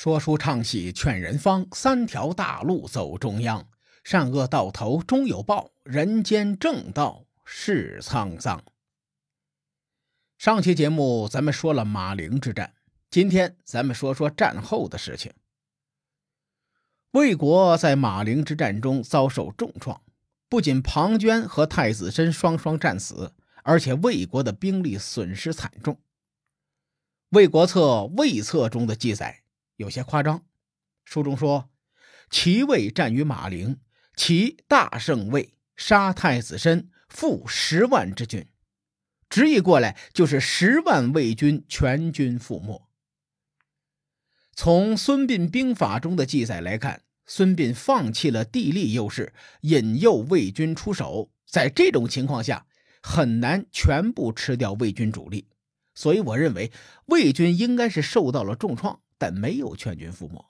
说书唱戏劝人方，三条大路走中央。善恶到头终有报，人间正道是沧桑。上期节目咱们说了马陵之战，今天咱们说说战后的事情。魏国在马陵之战中遭受重创，不仅庞涓和太子申双双战死，而且魏国的兵力损失惨重。《魏国策·魏策》中的记载。有些夸张。书中说，齐魏战于马陵，齐大胜魏，杀太子申，负十万之军。直译过来就是十万魏军全军覆没。从孙膑兵法中的记载来看，孙膑放弃了地利优势，引诱魏军出手。在这种情况下，很难全部吃掉魏军主力。所以，我认为魏军应该是受到了重创。但没有全军覆没。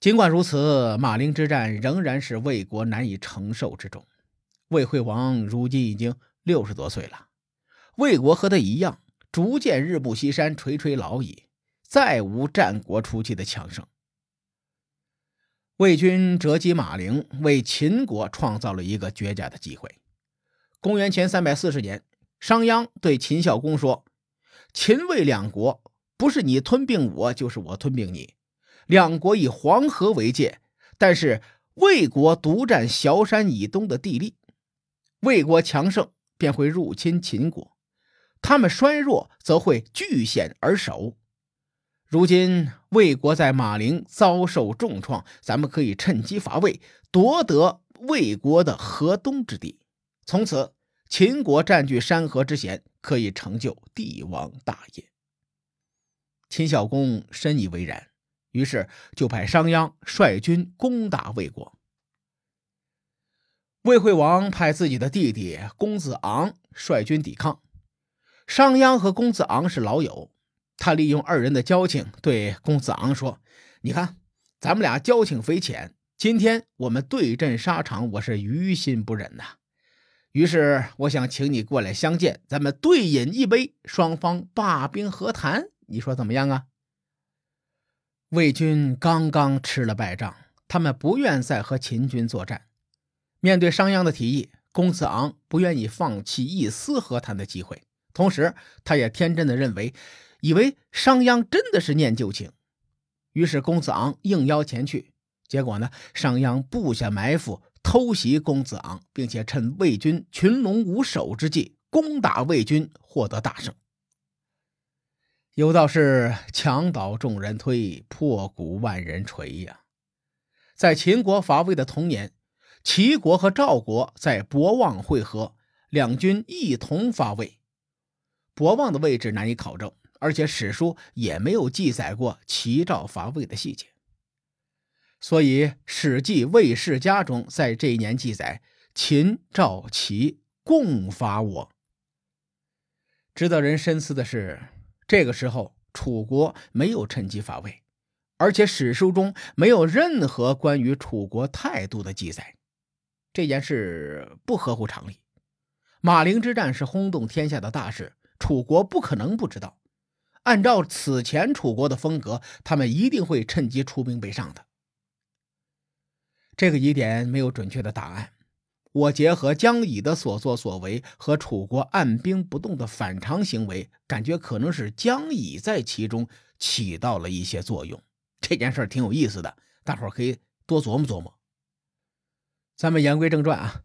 尽管如此，马陵之战仍然是魏国难以承受之重。魏惠王如今已经六十多岁了，魏国和他一样，逐渐日不西山，垂垂老矣，再无战国初期的强盛。魏军折击马陵，为秦国创造了一个绝佳的机会。公元前三百四十年，商鞅对秦孝公说：“秦魏两国。”不是你吞并我，就是我吞并你。两国以黄河为界，但是魏国独占崤山以东的地利。魏国强盛，便会入侵秦国；他们衰弱，则会据险而守。如今魏国在马陵遭受重创，咱们可以趁机伐魏，夺得魏国的河东之地。从此，秦国占据山河之险，可以成就帝王大业。秦孝公深以为然，于是就派商鞅率军攻打魏国。魏惠王派自己的弟弟公子昂率军抵抗。商鞅和公子昂是老友，他利用二人的交情，对公子昂说：“你看，咱们俩交情匪浅，今天我们对阵沙场，我是于心不忍呐。于是我想请你过来相见，咱们对饮一杯，双方罢兵和谈。”你说怎么样啊？魏军刚刚吃了败仗，他们不愿再和秦军作战。面对商鞅的提议，公子昂不愿意放弃一丝和谈的机会。同时，他也天真的认为，以为商鞅真的是念旧情。于是，公子昂应邀前去。结果呢，商鞅布下埋伏，偷袭公子昂，并且趁魏军群龙无首之际攻打魏军，获得大胜。有道是“墙倒众人推，破鼓万人锤”呀。在秦国伐魏的同年，齐国和赵国在博望会合，两军一同伐魏。博望的位置难以考证，而且史书也没有记载过齐赵伐魏的细节。所以，《史记·魏世家》中在这一年记载：“秦、赵、齐共伐我。”值得人深思的是。这个时候，楚国没有趁机伐魏，而且史书中没有任何关于楚国态度的记载，这件事不合乎常理。马陵之战是轰动天下的大事，楚国不可能不知道。按照此前楚国的风格，他们一定会趁机出兵北上的。这个疑点没有准确的答案。我结合江乙的所作所为和楚国按兵不动的反常行为，感觉可能是江乙在其中起到了一些作用。这件事挺有意思的，大伙可以多琢磨琢磨。咱们言归正传啊，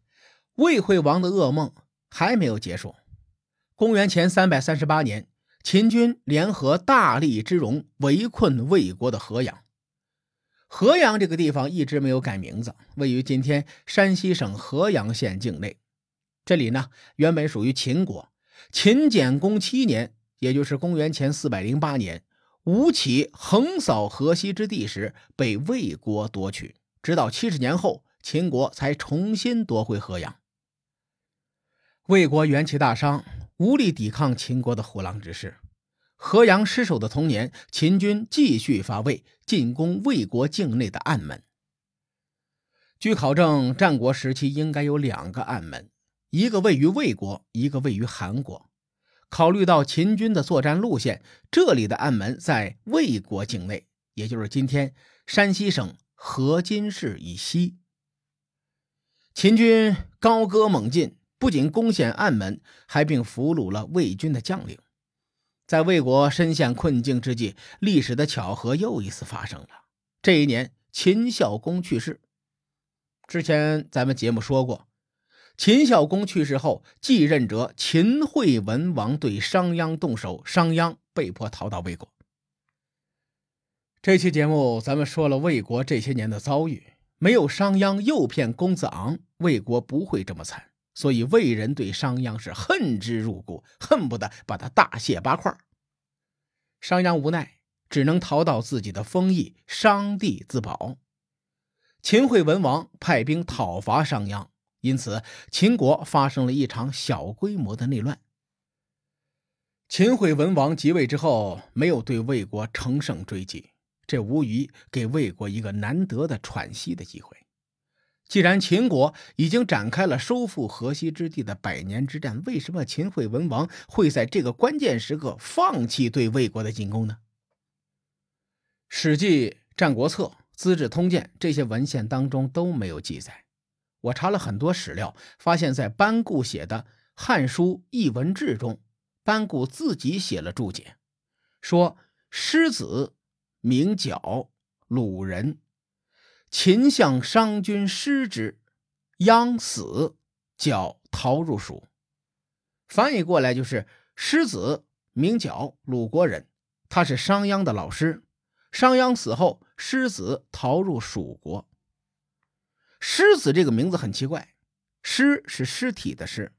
魏惠王的噩梦还没有结束。公元前三百三十八年，秦军联合大力之戎，围困魏国的河阳。河阳这个地方一直没有改名字，位于今天山西省河阳县境内。这里呢，原本属于秦国。秦简公七年，也就是公元前四百零八年，吴起横扫河西之地时，被魏国夺取。直到七十年后，秦国才重新夺回河阳。魏国元气大伤，无力抵抗秦国的虎狼之势。河阳失守的同年，秦军继续伐魏，进攻魏国境内的暗门。据考证，战国时期应该有两个暗门，一个位于魏国，一个位于韩国。考虑到秦军的作战路线，这里的暗门在魏国境内，也就是今天山西省河津市以西。秦军高歌猛进，不仅攻陷暗门，还并俘虏了魏军的将领。在魏国深陷困境之际，历史的巧合又一次发生了。这一年，秦孝公去世。之前咱们节目说过。秦孝公去世后，继任者秦惠文王对商鞅动手，商鞅被迫逃到魏国。这期节目咱们说了魏国这些年的遭遇，没有商鞅诱骗公子昂，魏国不会这么惨。所以魏人对商鞅是恨之入骨，恨不得把他大卸八块。商鞅无奈，只能逃到自己的封邑商地自保。秦惠文王派兵讨伐商鞅。因此，秦国发生了一场小规模的内乱。秦惠文王即位之后，没有对魏国乘胜追击，这无疑给魏国一个难得的喘息的机会。既然秦国已经展开了收复河西之地的百年之战，为什么秦惠文王会在这个关键时刻放弃对魏国的进攻呢？《史记》《战国策》《资治通鉴》这些文献当中都没有记载。我查了很多史料，发现，在班固写的《汉书艺文志》中，班固自己写了注解，说：“狮子名角，鲁人。秦向商君失之，鞅死，角逃入蜀。”翻译过来就是：狮子名角，鲁国人，他是商鞅的老师。商鞅死后，狮子逃入蜀国。狮子这个名字很奇怪，尸是尸体的尸，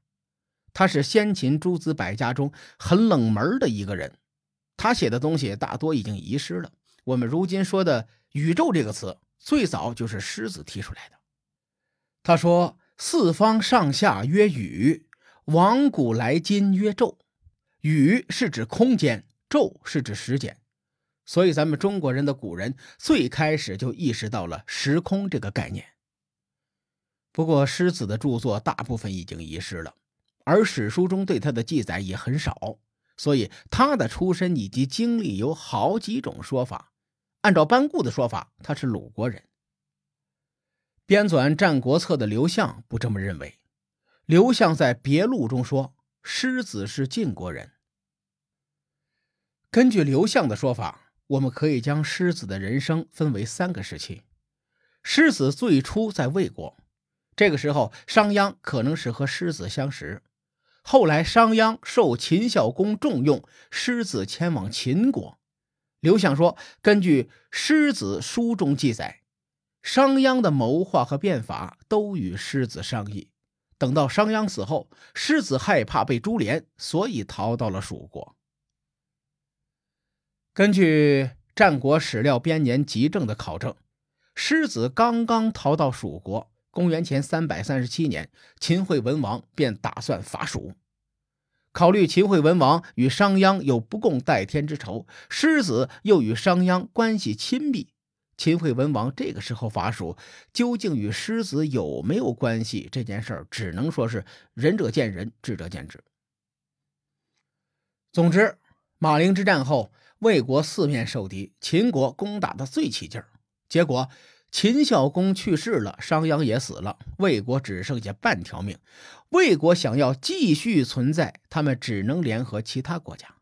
他是先秦诸子百家中很冷门的一个人，他写的东西大多已经遗失了。我们如今说的宇宙这个词，最早就是狮子提出来的。他说：“四方上下曰宇，往古来今曰宙。宇是指空间，宙是指时间。所以咱们中国人的古人最开始就意识到了时空这个概念。”不过，狮子的著作大部分已经遗失了，而史书中对他的记载也很少，所以他的出身以及经历有好几种说法。按照班固的说法，他是鲁国人。编纂《战国策》的刘向不这么认为。刘向在别录中说，狮子是晋国人。根据刘向的说法，我们可以将狮子的人生分为三个时期。狮子最初在魏国。这个时候，商鞅可能是和狮子相识。后来，商鞅受秦孝公重用，狮子迁往秦国。刘向说：“根据《狮子书》中记载，商鞅的谋划和变法都与狮子商议。等到商鞅死后，狮子害怕被株连，所以逃到了蜀国。”根据战国史料编年集证的考证，狮子刚刚逃到蜀国。公元前三百三十七年，秦惠文王便打算伐蜀。考虑秦惠文王与商鞅有不共戴天之仇，狮子又与商鞅关系亲密，秦惠文王这个时候伐蜀，究竟与狮子有没有关系？这件事儿只能说是仁者见仁，智者见智。总之，马陵之战后，魏国四面受敌，秦国攻打的最起劲儿，结果。秦孝公去世了，商鞅也死了，魏国只剩下半条命。魏国想要继续存在，他们只能联合其他国家。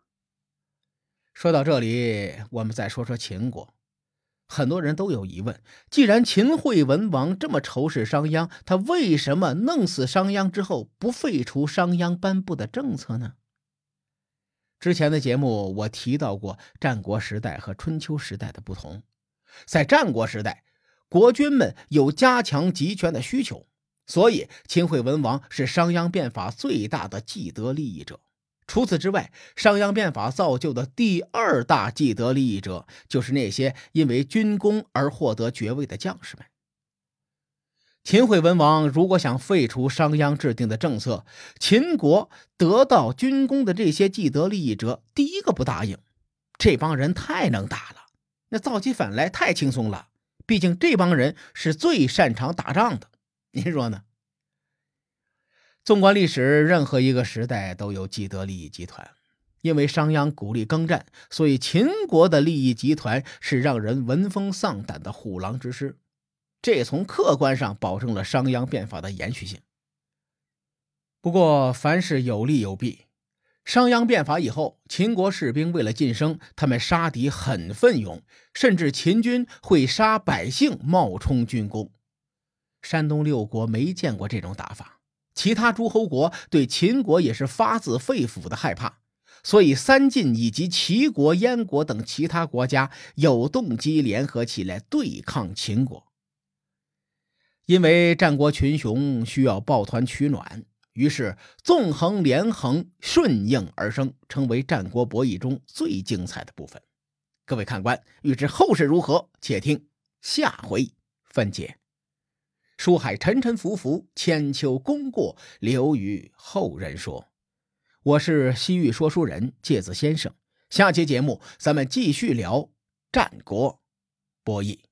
说到这里，我们再说说秦国。很多人都有疑问：既然秦惠文王这么仇视商鞅，他为什么弄死商鞅之后不废除商鞅颁布的政策呢？之前的节目我提到过战国时代和春秋时代的不同，在战国时代。国君们有加强集权的需求，所以秦惠文王是商鞅变法最大的既得利益者。除此之外，商鞅变法造就的第二大既得利益者，就是那些因为军功而获得爵位的将士们。秦惠文王如果想废除商鞅制定的政策，秦国得到军功的这些既得利益者，第一个不答应。这帮人太能打了，那造起反来太轻松了。毕竟这帮人是最擅长打仗的，您说呢？纵观历史，任何一个时代都有既得利益集团，因为商鞅鼓励耕战，所以秦国的利益集团是让人闻风丧胆的虎狼之师。这从客观上保证了商鞅变法的延续性。不过，凡事有利有弊。商鞅变法以后，秦国士兵为了晋升，他们杀敌很奋勇，甚至秦军会杀百姓冒充军功。山东六国没见过这种打法，其他诸侯国对秦国也是发自肺腑的害怕。所以，三晋以及齐国、燕国等其他国家有动机联合起来对抗秦国。因为战国群雄需要抱团取暖，于是纵横连横顺应而生，成为战国博弈中最精彩的部分。各位看官，欲知后事如何，且听下回分解。书海沉沉浮浮，千秋功过留于后人说。我是西域说书人介子先生，下期节目咱们继续聊战国博弈。